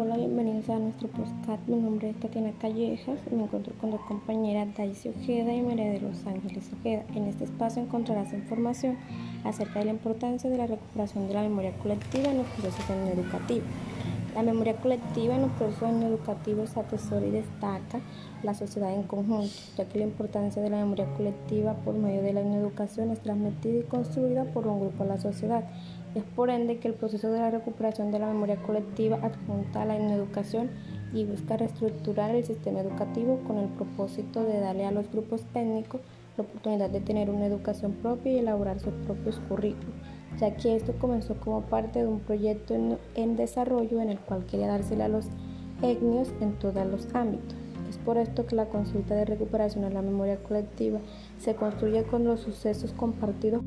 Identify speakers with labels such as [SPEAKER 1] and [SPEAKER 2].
[SPEAKER 1] Hola, bienvenidos a nuestro podcast. Mi nombre es Tatiana Callejas me encuentro con dos compañeras, Daisy Ojeda y María de Los Ángeles Ojeda. En este espacio encontrarás información acerca de la importancia de la recuperación de la memoria colectiva en los procesos educativos. La memoria colectiva en los procesos educativos atesora y destaca la sociedad en conjunto, ya que la importancia de la memoria colectiva por medio de la educación es transmitida y construida por un grupo a la sociedad. Es por ende que el proceso de la recuperación de la memoria colectiva adjunta a la educación y busca reestructurar el sistema educativo con el propósito de darle a los grupos étnicos la oportunidad de tener una educación propia y elaborar sus propios currículos ya que esto comenzó como parte de un proyecto en, desarrollo en el cual quería dársela a los etnios en todos los ámbitos. Es por esto que la consulta de recuperación de la memoria colectiva se construye con los sucesos compartidos.